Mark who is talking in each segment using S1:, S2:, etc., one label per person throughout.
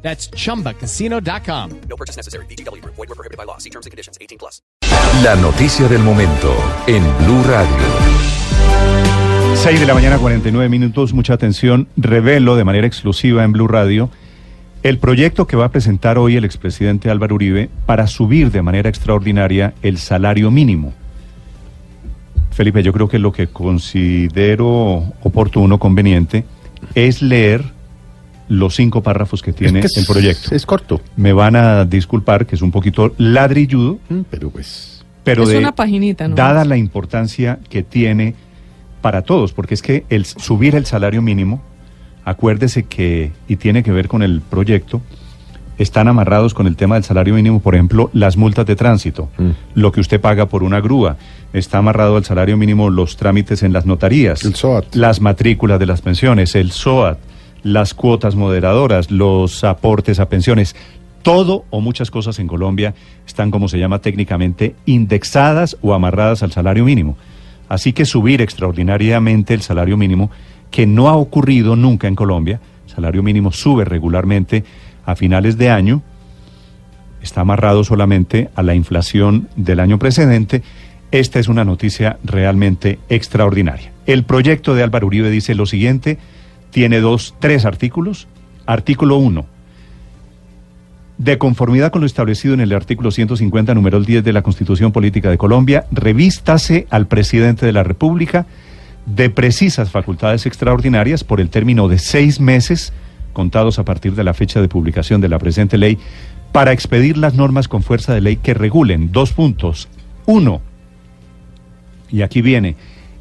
S1: That's chumbacasino.com.
S2: No purchase necessary. BGW. Void were prohibited by law. See terms and conditions. 18 plus.
S3: La noticia del momento en Blue Radio.
S4: 6 de la mañana, 49 minutos. Mucha atención. Revelo de manera exclusiva en Blue Radio el proyecto que va a presentar hoy el expresidente Álvaro Uribe para subir de manera extraordinaria el salario mínimo. Felipe, yo creo que lo que considero oportuno, conveniente, es leer los cinco párrafos que tiene
S5: Es que
S4: el proyecto.
S5: Es corto.
S4: Me van a disculpar que es un poquito ladrilludo,
S5: Mm, Pero pues.
S4: pero
S6: Es
S4: de,
S6: una paginita, ¿no?
S4: dada la importancia que tiene para todos, porque es que el subir el salario mínimo, acuérdese que, y tiene que ver con el proyecto, están amarrados con el tema del salario mínimo, por ejemplo, las multas de tránsito,
S5: Mm.
S4: lo que usted paga por una grúa, está amarrado al salario mínimo los trámites en las notarías,
S5: El SOAT.
S4: las matrículas de las pensiones, el SOAT, las cuotas moderadoras, los aportes a pensiones. Todo o muchas cosas en Colombia están, como se llama técnicamente, indexadas o amarradas al salario mínimo. Así que subir extraordinariamente el salario mínimo, que no ha ocurrido nunca en Colombia, salario mínimo sube regularmente a finales de año, está amarrado solamente a la inflación del año precedente. Esta es una noticia realmente extraordinaria. El proyecto de Álvaro Uribe dice lo siguiente, tiene dos, tres artículos. Artículo 1. De conformidad con lo establecido en el artículo 150, número 10 de la Constitución Política de Colombia, revístase al presidente de la República de precisas facultades extraordinarias por el término de seis meses, contados a partir de la fecha de publicación de la presente ley, para expedir las normas con fuerza de ley que regulen dos puntos. Uno, y aquí viene,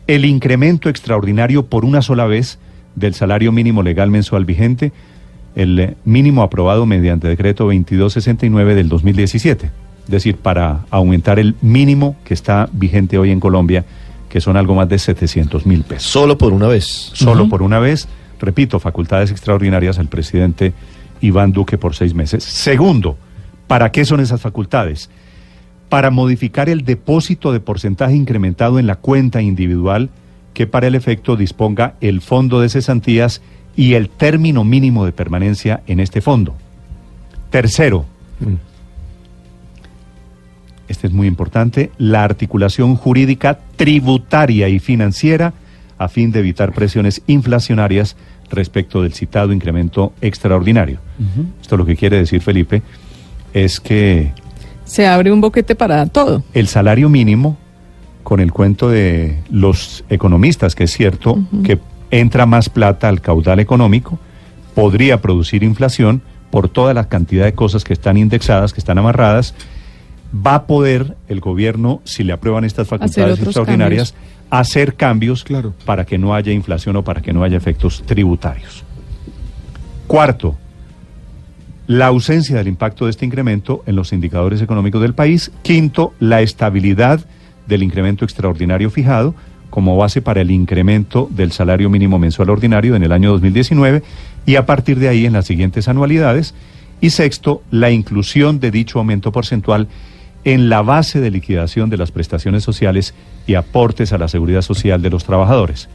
S4: el incremento extraordinario por una sola vez del salario mínimo legal mensual vigente, el eh, mínimo aprobado mediante decreto 2269 del 2017. Es decir, para aumentar el mínimo que está vigente hoy en Colombia, que son algo más de 700 mil pesos
S5: Solo por una vez.
S4: solo por una vez. Repito, facultades extraordinarias al presidente Iván Duque por seis meses. Segundo, ¿para qué son esas facultades? Para modificar el depósito de porcentaje incrementado en la cuenta individual que para el efecto disponga el fondo de cesantías y el término mínimo de permanencia en este fondo. Tercero, este es muy importante, la articulación jurídica tributaria y financiera a fin de evitar presiones inflacionarias respecto del citado incremento extraordinario. Esto lo que quiere decir, Felipe, es que
S6: Se abre un boquete para todo.
S4: el salario mínimo, con el cuento de los economistas, que es cierto que entra más plata al caudal económico, podría producir inflación por toda la cantidad de cosas que están indexadas, que están amarradas, va a poder el gobierno, si le aprueban estas facultades extraordinarias, hacer cambios
S5: Claro.
S4: para que no haya inflación o para que no haya efectos tributarios. Cuarto, la ausencia del impacto de este incremento en los indicadores económicos del país. Quinto, la estabilidad del incremento extraordinario fijado como base para el incremento del salario mínimo mensual ordinario en el año 2019 y a partir de ahí en las siguientes anualidades. Y sexto, la inclusión de dicho aumento porcentual en la base de liquidación de las prestaciones sociales y aportes a la seguridad social de los trabajadores.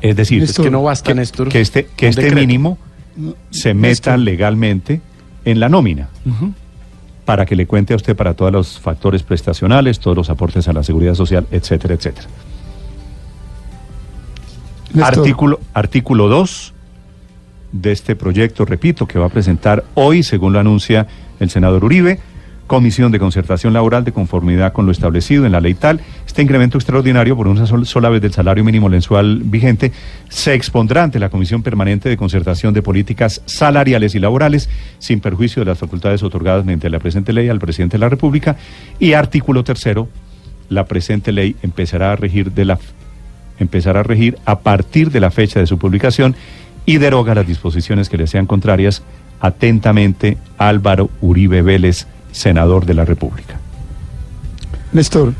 S4: Es decir,
S7: Es que no basta, Néstor,
S4: que este, que este
S7: decreto.
S4: mínimo se meta legalmente en la nómina para que le cuente a usted para todos los factores prestacionales, todos los aportes a la seguridad social, etcétera, etcétera. Artículo, artículo 2 de este proyecto, repito, que va a presentar hoy, según lo anuncia el senador Uribe, Comisión de Concertación Laboral de conformidad con lo establecido en la ley tal. Este incremento extraordinario por una sol- sola vez del salario mínimo mensual vigente se expondrá ante la Comisión Permanente de Concertación de Políticas Salariales y Laborales, sin perjuicio de las facultades otorgadas mediante la presente ley al presidente de la República. Y artículo tercero, la presente ley empezará a regir de la empezará a regir a partir de la fecha de su publicación y deroga las disposiciones que le sean contrarias. Atentamente, Álvaro Uribe Vélez, senador de la República.
S7: Néstor,